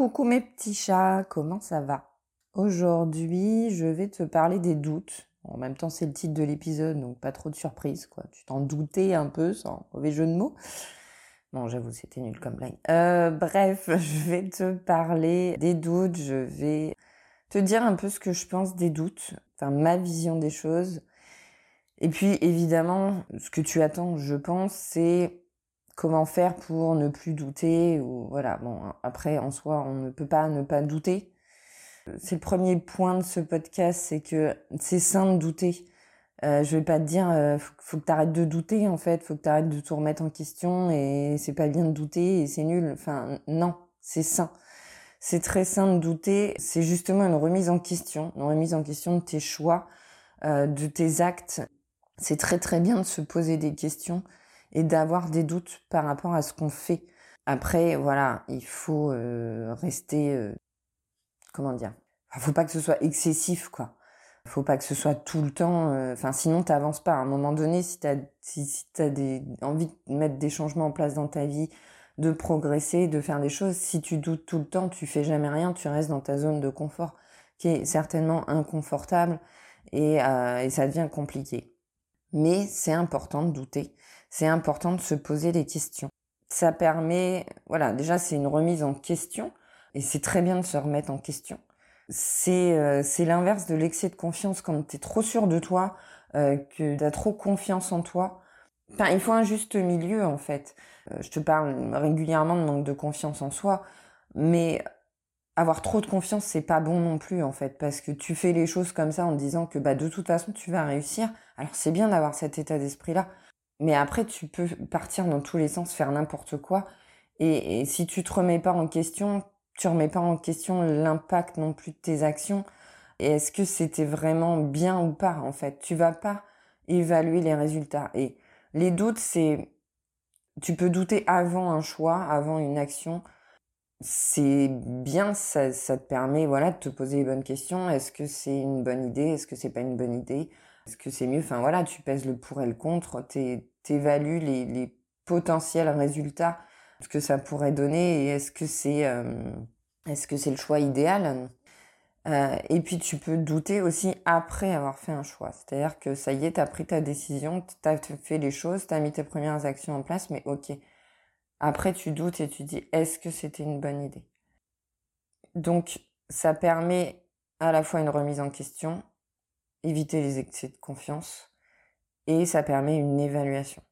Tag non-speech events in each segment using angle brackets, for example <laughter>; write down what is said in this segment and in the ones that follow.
Coucou mes petits chats, comment ça va? Aujourd'hui, je vais te parler des doutes. En même temps, c'est le titre de l'épisode, donc pas trop de surprise, quoi. Tu t'en doutais un peu, sans mauvais jeu de mots. Bon, j'avoue, c'était nul comme blague. Euh, bref, <laughs> je vais te parler des doutes, je vais te dire un peu ce que je pense des doutes, enfin ma vision des choses. Et puis, évidemment, ce que tu attends, je pense, c'est comment faire pour ne plus douter ou voilà bon après en soi on ne peut pas ne pas douter. C'est le premier point de ce podcast c'est que c'est sain de douter. Euh, je vais pas te dire euh, faut, que tu arrêtes de douter en fait. Faut que tu arrêtes de tout remettre en question et c'est pas bien de douter et c'est nul. Enfin non c'est sain. C'est très sain de douter. C'est justement une remise en question une remise en question de tes choix euh, de tes actes. C'est très très bien de se poser des questions et d'avoir des doutes par rapport à ce qu'on fait. Après, voilà, il faut euh, rester, euh, comment dire, il faut pas que ce soit excessif, quoi. Il faut pas que ce soit tout le temps, euh, enfin, sinon t'avances pas. À un moment donné, si t'as si, si as des, envie de mettre des changements en place dans ta vie, de progresser, de faire des choses, si tu doutes tout le temps, tu fais jamais rien, tu restes dans ta zone de confort, qui est certainement inconfortable et ça devient compliqué. Mais c'est important de douter c'est important de se poser des questions. Ça permet, voilà, déjà c'est une remise en question et c'est très bien de se remettre en question. C'est euh, l'inverse de l'excès de confiance quand tu es trop sûr de toi, euh, que tu as trop confiance en toi. Enfin, il faut un juste milieu en fait. Euh, je te parle régulièrement de manque de confiance en soi, mais avoir trop de confiance, c'est pas bon non plus en fait, parce que tu fais les choses comme ça en disant que bah de toute façon tu vas réussir. Alors c'est bien d'avoir cet état d'esprit là, mais après, tu peux partir dans tous les sens, faire n'importe quoi. Et, si tu te remets pas en question, tu remets pas en question l'impact non plus de tes actions. Et est-ce que c'était vraiment bien ou pas, en fait? Tu vas pas évaluer les résultats. Et les doutes, c'est... Tu peux douter avant un choix, avant une action. C'est bien, ça, ça te permet voilà, de te poser les bonnes questions. Est-ce que c'est une bonne idée? Est-ce que c'est pas une bonne idée? Est-ce que c'est mieux? Enfin voilà, tu pèses le pour et le contre. T'évalues les, les potentiels résultats que ça pourrait donner et est-ce que c'est euh, est-ce que c'est le choix idéal? Euh, et puis tu peux douter aussi après avoir fait un choix. C'est-à-dire que ça y est t'as pris ta décision t'as fait les choses t'as mis tes premières actions en place mais ok. Après tu doutes et tu dis est-ce que c'était une bonne idée? Donc ça permet à la fois une remise en question éviter les excès de confiance et ça permet une évaluation.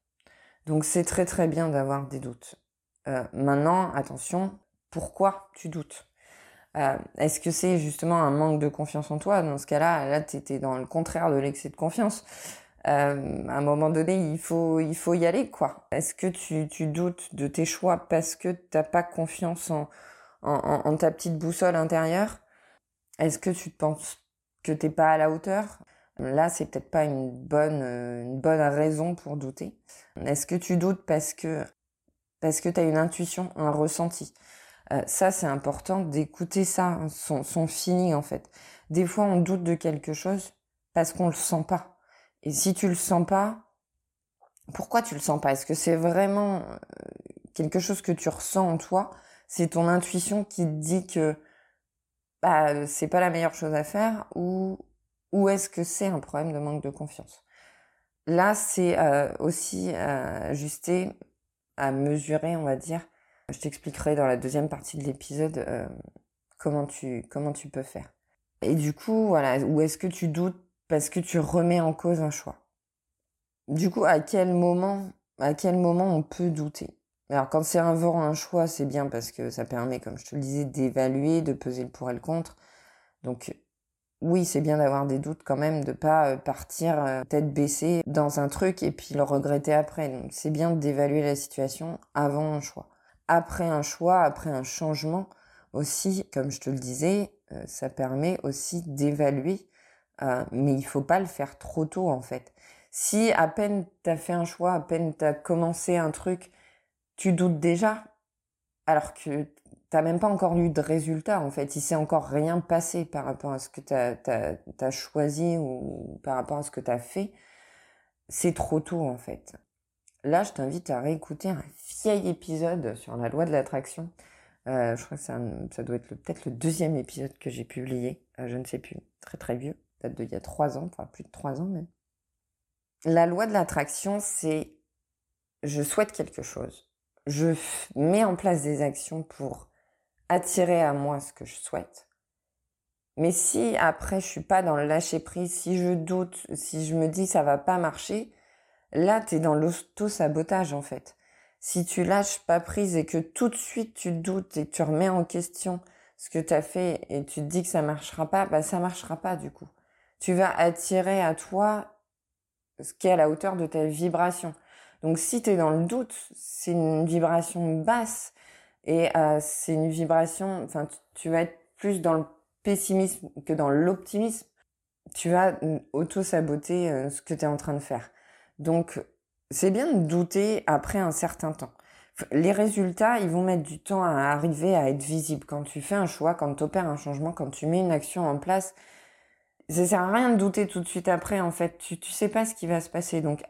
Donc c'est très très bien d'avoir des doutes. Euh, maintenant, attention, pourquoi tu doutes? Euh, Est-ce que c'est justement un manque de confiance en toi? Dans ce cas-là, là, tu étais dans le contraire de l'excès de confiance. Euh, à un moment donné, il faut, y aller, quoi. Est-ce que tu, doutes de tes choix parce que t'as pas confiance en, en, ta petite boussole intérieure? Est-ce que tu penses que t'es pas à la hauteur? Là, c'est peut-être pas une bonne, euh, une bonne raison pour douter. Est-ce que tu doutes parce que parce que tu as une intuition, un ressenti? Euh, Ça, c'est important d'écouter ça, son, son feeling en fait. Des fois, on doute de quelque chose parce qu'on le sent pas. Et si tu le sens pas, pourquoi tu le sens pas? Est-ce que c'est vraiment euh, quelque chose que tu ressens en toi? C'est ton intuition qui te dit que bah, c'est pas la meilleure chose à faire ou ou est-ce que c'est un problème de manque de confiance? Là, c'est euh, aussi euh, ajusté à mesurer, on va dire. Je t'expliquerai dans la deuxième partie de l'épisode euh, comment tu comment tu peux faire. Et du coup, voilà, ou est-ce que tu doutes parce que tu remets en cause un choix? Du coup, à quel moment à quel moment on peut douter? Alors quand c'est un vent, un choix, c'est bien parce que ça permet, comme je te le disais, d'évaluer, de peser le pour et le contre. Donc oui, c'est bien d'avoir des doutes quand même, de pas euh, partir euh, tête baissée dans un truc et puis le regretter après. Donc c'est bien d'évaluer la situation avant un choix. Après un choix, après un changement aussi, comme je te le disais, euh, ça permet aussi d'évaluer, mais il faut pas le faire trop tôt en fait. Si à peine t'as fait un choix, à peine t'as commencé un truc, tu doutes déjà, alors que t'as même pas encore eu de résultat en fait. Il s'est encore rien passé par rapport à ce que t'as as, choisi ou par rapport à ce que t'as fait. C'est trop tôt en fait. Là, je t'invite à réécouter un vieil épisode sur la loi de l'attraction Euh, je crois que ça doit être peut-être le deuxième épisode que j'ai publié. Euh, je ne sais plus. Très très vieux. Date d'il y a trois ans, enfin plus de trois ans même. La loi de l'attraction, c'est je souhaite quelque chose. Je mets en place des actions pour attirer à moi ce que je souhaite. Mais si après je suis pas dans le lâcher prise, si je doute, si je me dis ça va pas marcher, là tu es dans l'auto-sabotage en fait. Si tu lâches pas prise et que tout de suite tu doutes et que tu remets en question ce que tu as fait et tu te dis que ça marchera pas, bah ça marchera pas du coup. Tu vas attirer à toi ce qui est à la hauteur de ta vibration. Donc si tu es dans le doute, c'est une vibration basse et euh, c'est une vibration, enfin tu, vas être plus dans le pessimisme que dans l'optimisme. Tu vas auto-saboter euh, ce que tu es en train de faire. Donc c'est bien de douter après un certain temps. Les résultats, ils vont mettre du temps à arriver à être visibles. Quand tu fais un choix, quand tu opères un changement, quand tu mets une action en place, ça sert à rien de douter tout de suite après, en fait. Tu, tu sais pas ce qui va se passer. Donc,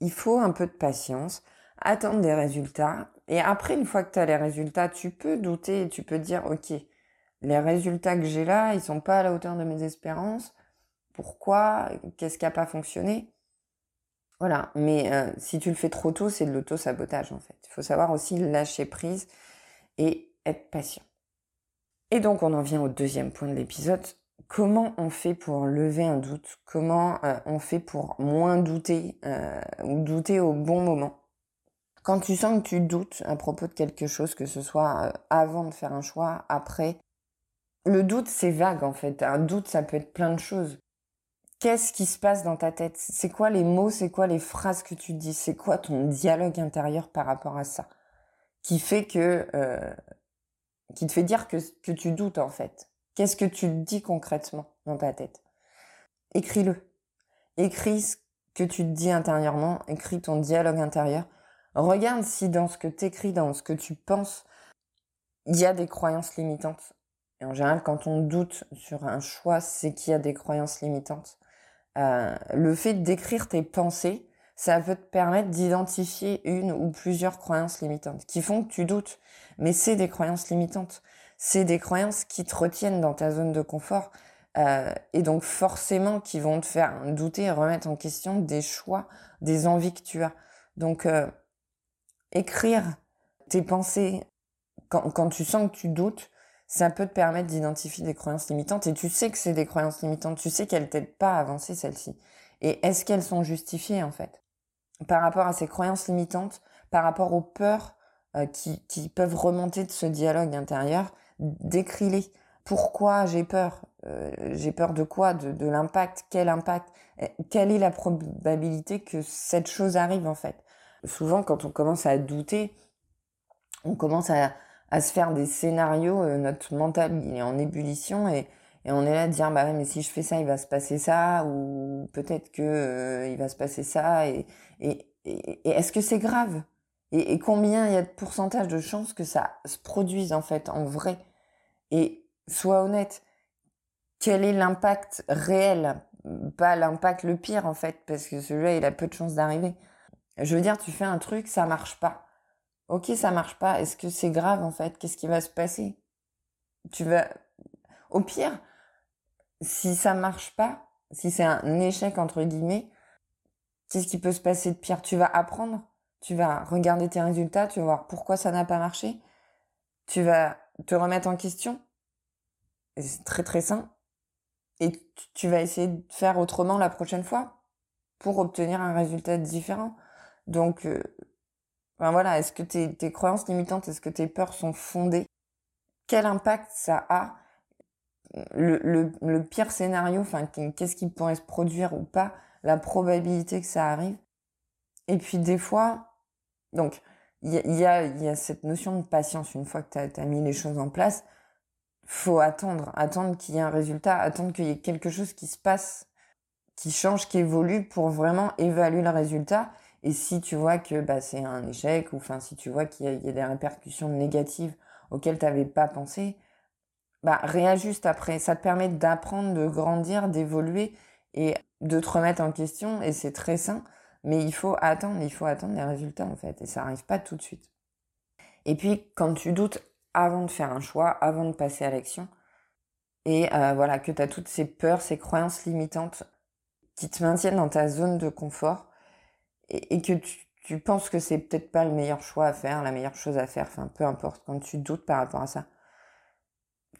il faut un peu de patience, attendre des résultats. Et après, une fois que tu as les résultats, tu peux douter et tu peux dire, OK, les résultats que j'ai là, ils sont pas à la hauteur de mes espérances. Pourquoi? Qu'est-ce qui a pas fonctionné? Voilà. Mais euh, si tu le fais trop tôt, c'est de l'auto-sabotage, en fait. Il faut savoir aussi lâcher prise et être patient. Et donc, on en vient au deuxième point de l'épisode, comment on fait pour lever un doute? Comment euh, on fait pour moins douter euh, ou douter au bon moment? Quand tu sens que tu doutes à propos de quelque chose, que ce soit euh, avant de faire un choix, après, le doute c'est vague en fait. Un doute ça peut être plein de choses. Qu'est-ce qui se passe dans ta tête? C'est quoi les mots C'est quoi les phrases que tu dis? C'est quoi ton dialogue intérieur par rapport à ça? Qui fait que qui te fait dire que, que tu doutes en fait Qu'est-ce que tu dis concrètement dans ta tête? Écris-le. Écris ce que tu te dis intérieurement, écris ton dialogue intérieur. Regarde si dans ce que tu écris, dans ce que tu penses, il y a des croyances limitantes. Et en général, quand on doute sur un choix, c'est qu'il y a des croyances limitantes. Euh, le fait d'écrire tes pensées, ça peut te permettre d'identifier une ou plusieurs croyances limitantes qui font que tu doutes. Mais c'est des croyances limitantes c'est des croyances qui te retiennent dans ta zone de confort euh, et donc forcément qui vont te faire douter et remettre en question des choix, des envies que tu as. Donc euh, écrire tes pensées. Quand, tu sens que tu doutes, ça peut te permettre d'identifier des croyances limitantes et tu sais que c'est des croyances limitantes, tu sais qu'elles t'aident pas à avancer celles-ci. Et est-ce qu'elles sont justifiées en fait? Par rapport à ces croyances limitantes, par rapport aux peurs euh, qui, peuvent remonter de ce dialogue intérieur, décris-les. Pourquoi j'ai peur? Euh, J'ai peur de quoi? De, l'impact? Quel impact? Quelle est la probabilité que cette chose arrive en fait? Souvent, quand on commence à douter, on commence à, se faire des scénarios. Euh, notre mental il est en ébullition et, on est là à dire bah mais si je fais ça, il va se passer ça ou peut-être que euh, va se passer ça et, et, est-ce que c'est grave? Et, et, combien il y a de pourcentage de chances que ça se produise en fait en vrai? Et sois honnête, quel est l'impact réel? Pas l'impact le pire en fait, parce que celui-là, il a peu de chances d'arriver. Je veux dire, tu fais un truc, ça marche pas. Ok, ça marche pas. Est-ce que c'est grave en fait? Qu'est-ce qui va se passer? Tu vas, au pire, si ça marche pas, si c'est un échec entre guillemets, qu'est-ce qui peut se passer de pire? Tu vas apprendre, tu vas regarder tes résultats, tu vas voir pourquoi ça n'a pas marché, tu vas te remettre en question. C'est très très sain. Et tu vas essayer de faire autrement la prochaine fois pour obtenir un résultat différent. Donc, euh, voilà, est-ce que tes, croyances limitantes, est-ce que tes peurs sont fondées? Quel impact ça a? Le, le, pire scénario, enfin, qu'est-ce qui pourrait se produire ou pas, la probabilité que ça arrive? Et puis des fois, donc, il y a, y a, cette notion de patience une fois que tu as, mis les choses en place. Faut attendre, attendre qu'il y ait un résultat, attendre qu'il y ait quelque chose qui se passe, qui change, qui évolue pour vraiment évaluer le résultat. Et si tu vois que bah, c'est un échec, ou enfin si tu vois qu'il y, a des répercussions négatives auxquelles tu n'avais pas pensé, bah réajuste après. Ça te permet d'apprendre, de grandir, d'évoluer et de te remettre en question. Et c'est très sain. Mais il faut attendre, il faut attendre les résultats en fait, et ça n'arrive pas tout de suite. Et puis, quand tu doutes avant de faire un choix, avant de passer à l'action, et euh, voilà, que tu as toutes ces peurs, ces croyances limitantes qui te maintiennent dans ta zone de confort, et, que tu, penses que c'est peut-être pas le meilleur choix à faire, la meilleure chose à faire, enfin peu importe, quand tu doutes par rapport à ça.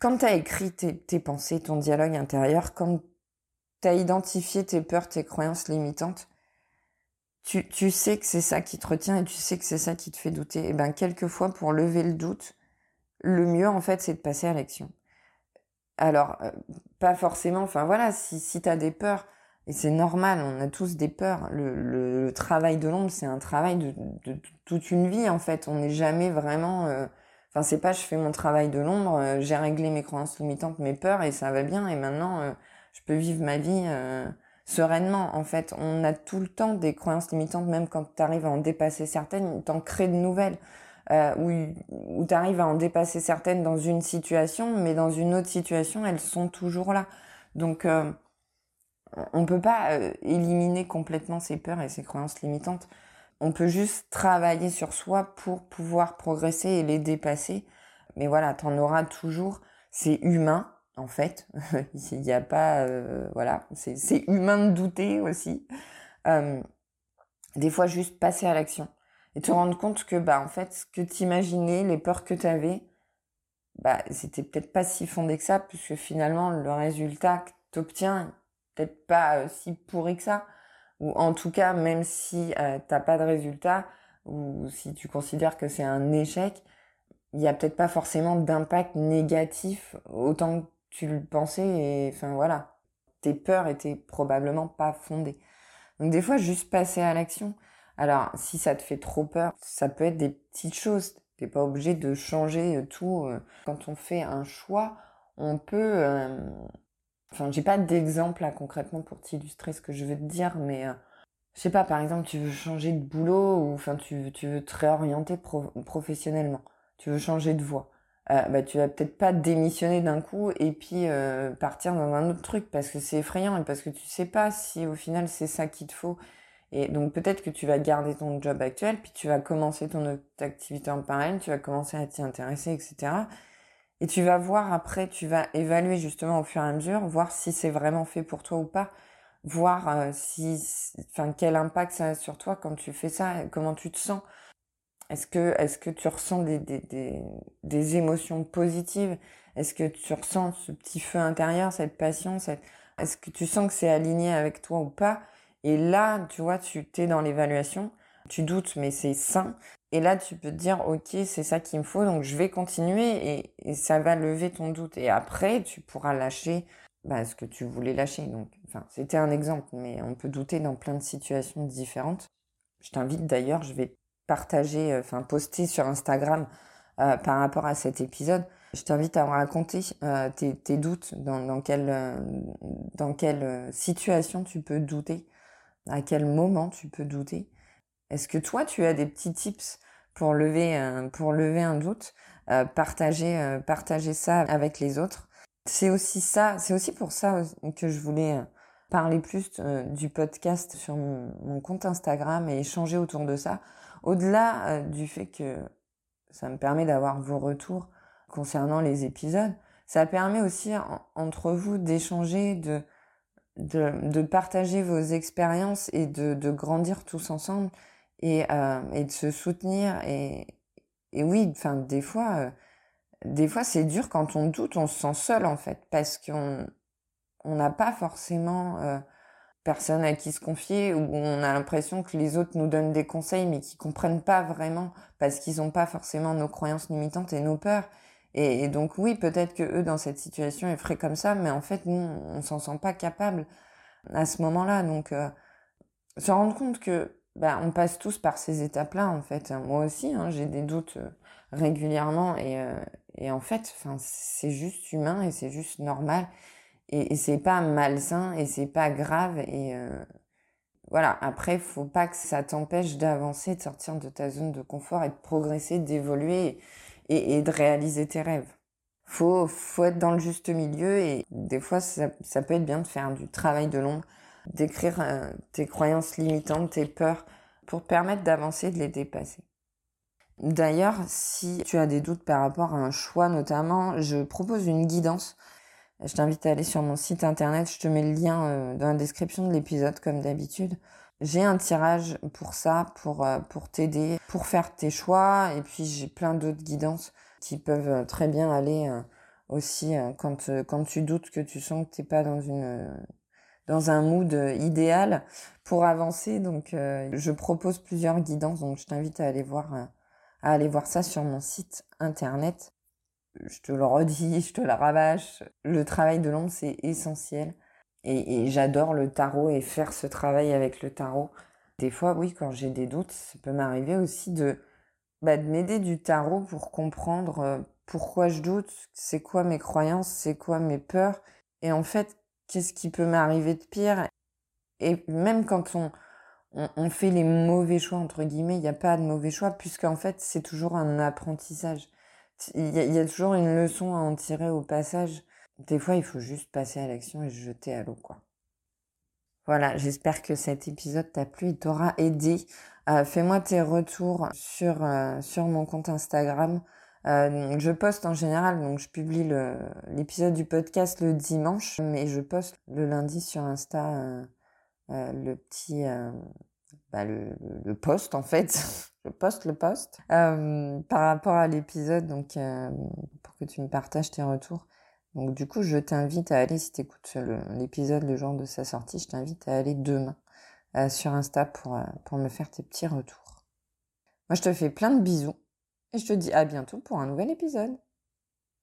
Quand tu as écrit tes, pensées, ton dialogue intérieur, quand tu as identifié tes peurs, tes croyances limitantes, tu, tu sais que c'est ça qui te retient et tu sais que c'est ça qui te fait douter. Et eh ben quelquefois pour lever le doute, le mieux en fait c'est de passer à l'action. Alors euh, pas forcément, enfin voilà, si si as des peurs et c'est normal, on a tous des peurs. Le, le, travail de l'ombre c'est un travail de, de, toute une vie en fait. On n'est jamais vraiment, euh, enfin c'est pas je fais mon travail de l'ombre, euh, j'ai réglé mes croyances limitantes, mes peurs et ça va bien et maintenant je peux vivre ma vie sereinement. En fait, on a tout le temps des croyances limitantes, même quand tu arrives à en dépasser certaines, t'en crées de nouvelles. Euh, où, tu arrives à en dépasser certaines dans une situation, mais dans une autre situation, elles sont toujours là. Donc, euh, on peut pas euh, éliminer complètement ces peurs et ces croyances limitantes. On peut juste travailler sur soi pour pouvoir progresser et les dépasser. Mais voilà, t'en auras toujours. C'est humain en fait. <laughs> Il n'y a pas, euh, voilà, c'est humain de douter aussi. Euh, des fois, juste passer à l'action et te rendre compte que, bah, en fait, ce que t'imaginais, les peurs que tu avais, bah, c'était peut-être pas si fondé que ça, puisque finalement, le résultat que tu obtiens, peut-être pas euh, si pourri que ça. Ou en tout cas, même si euh, t'as pas de résultat, ou si tu considères que c'est un échec, il y a peut-être pas forcément d'impact négatif autant tu le pensais et enfin voilà, tes peurs étaient probablement pas fondées. Donc des fois, juste passer à l'action. Alors, si ça te fait trop peur, ça peut être des petites choses. T'es pas obligé de changer euh, tout. Euh. Quand on fait un choix, on peut. Enfin, j'ai pas d'exemple là concrètement pour t'illustrer ce que je veux te dire, mais euh, je sais pas. Par exemple, tu veux changer de boulot ou enfin tu, tu veux te réorienter professionnellement. Tu veux changer de voie euh, bah, tu vas peut-être pas démissionner d'un coup et puis euh, partir dans un autre truc parce que c'est effrayant et parce que tu sais pas si au final c'est ça qu'il te faut. Et donc peut-être que tu vas garder ton job actuel, puis tu vas commencer ton activité en parallèle, tu vas commencer à t'y intéresser, etc. Et tu vas voir après, tu vas évaluer justement au fur et à mesure, voir si c'est vraiment fait pour toi ou pas, voir euh, si, enfin quel impact ça a sur toi quand tu fais ça, comment tu te sens. Est-ce que, tu ressens des, des, émotions positives? Est-ce que tu ressens ce petit feu intérieur, cette passion. Est-ce que tu sens que c'est aligné avec toi ou pas? Et là, tu vois, tu t'es dans l'évaluation, tu doutes, mais c'est sain. Et là, tu peux te dire, ok, c'est ça qu'il me faut, donc je vais continuer et, ça va lever ton doute. Et après, tu pourras lâcher bah, ce que tu voulais lâcher. Donc, enfin, c'était un exemple, mais on peut douter dans plein de situations différentes. Je t'invite d'ailleurs, je vais partager, euh, enfin poster sur Instagram euh, par rapport à cet épisode. Je t'invite à raconter euh, tes, tes, doutes, dans, quelle, dans quelle situation tu peux douter, à quel moment tu peux douter. Est-ce que toi, tu as des petits tips pour lever, pour lever un doute partager, partager ça avec les autres? C'est aussi ça, c'est aussi pour ça que je voulais parler plus du podcast sur mon compte Instagram et échanger autour de ça au-delà euh, du fait que ça me permet d'avoir vos retours concernant les épisodes, ça permet aussi entre vous d'échanger, de, de, de, partager vos expériences et de, de grandir tous ensemble et, euh, et de se soutenir. Et, et oui, enfin, des fois, euh, des fois c'est dur quand on doute, on se sent seul en fait, parce qu'on on n'a pas forcément euh, personne à qui se confier, où on a l'impression que les autres nous donnent des conseils, mais qui comprennent pas vraiment, parce qu'ils n'ont pas forcément nos croyances limitantes et nos peurs. Et, donc oui, peut-être que eux, dans cette situation, ils feraient comme ça, mais en fait, nous, on s'en sent pas capable à ce moment-là. Donc, euh, se rendre compte que bah, on passe tous par ces étapes-là, en fait. Moi aussi, hein, j'ai des doutes euh, régulièrement, et, euh, et en fait, c'est juste humain et c'est juste normal. Et, c'est pas malsain et c'est pas grave et euh, voilà. Après faut pas que ça t'empêche d'avancer de sortir de ta zone de confort et de progresser d'évoluer et, et, de réaliser tes rêves. Faut faut être dans le juste milieu et des fois ça, ça peut être bien de faire du travail de l'ombre d'écrire euh, tes croyances limitantes tes peurs pour permettre d'avancer de les dépasser D'ailleurs, si tu as des doutes par rapport à un choix notamment, je propose une guidance. Je t'invite à aller sur mon site internet, je te mets le lien euh, dans la description de l'épisode comme d'habitude. J'ai un tirage pour ça, pour, euh, pour t'aider, pour faire tes choix. Et puis j'ai plein d'autres guidances qui peuvent très bien aller aussi quand, quand tu doutes que tu sens que tu n'es pas dans une dans un mood idéal pour avancer. Donc, je propose plusieurs guidances. Donc, je t'invite à aller voir, à aller voir ça sur mon site internet. Je te le redis, <laughs> je te le rabâche. Le travail de l'ombre, c'est essentiel. Et, j'adore le tarot et faire ce travail avec le tarot. Des fois, oui, quand j'ai des doutes, ça peut m'arriver aussi de, bah, de m'aider du tarot pour comprendre euh, pourquoi je doute, c'est quoi mes croyances, c'est quoi mes peurs. Et en fait, qu'est-ce qui peut m'arriver de pire Et même quand on, fait les mauvais choix, entre guillemets, il n'y a pas de mauvais choix, puisqu'en fait, c'est toujours un apprentissage. Il y, a, toujours une leçon à en tirer au passage. Des fois, il faut juste passer à l'action et se jeter à l'eau, quoi. Voilà, j'espère que cet épisode t'a plu et t'aura aidé. Euh, fais-moi tes retours sur, euh, sur mon compte Instagram. Euh, je poste en général, donc je publie l'épisode du podcast le dimanche, mais je poste le lundi sur Insta le petit, bah le, le, post en fait. <laughs> je poste le post par rapport à l'épisode, donc pour que tu me partages tes retours. Donc du coup, je t'invite à aller, si tu écoutes l'épisode le jour de sa sortie, je t'invite à aller demain euh, sur Insta pour, euh, pour me faire tes petits retours. Moi, je te fais plein de bisous et je te dis à bientôt pour un nouvel épisode.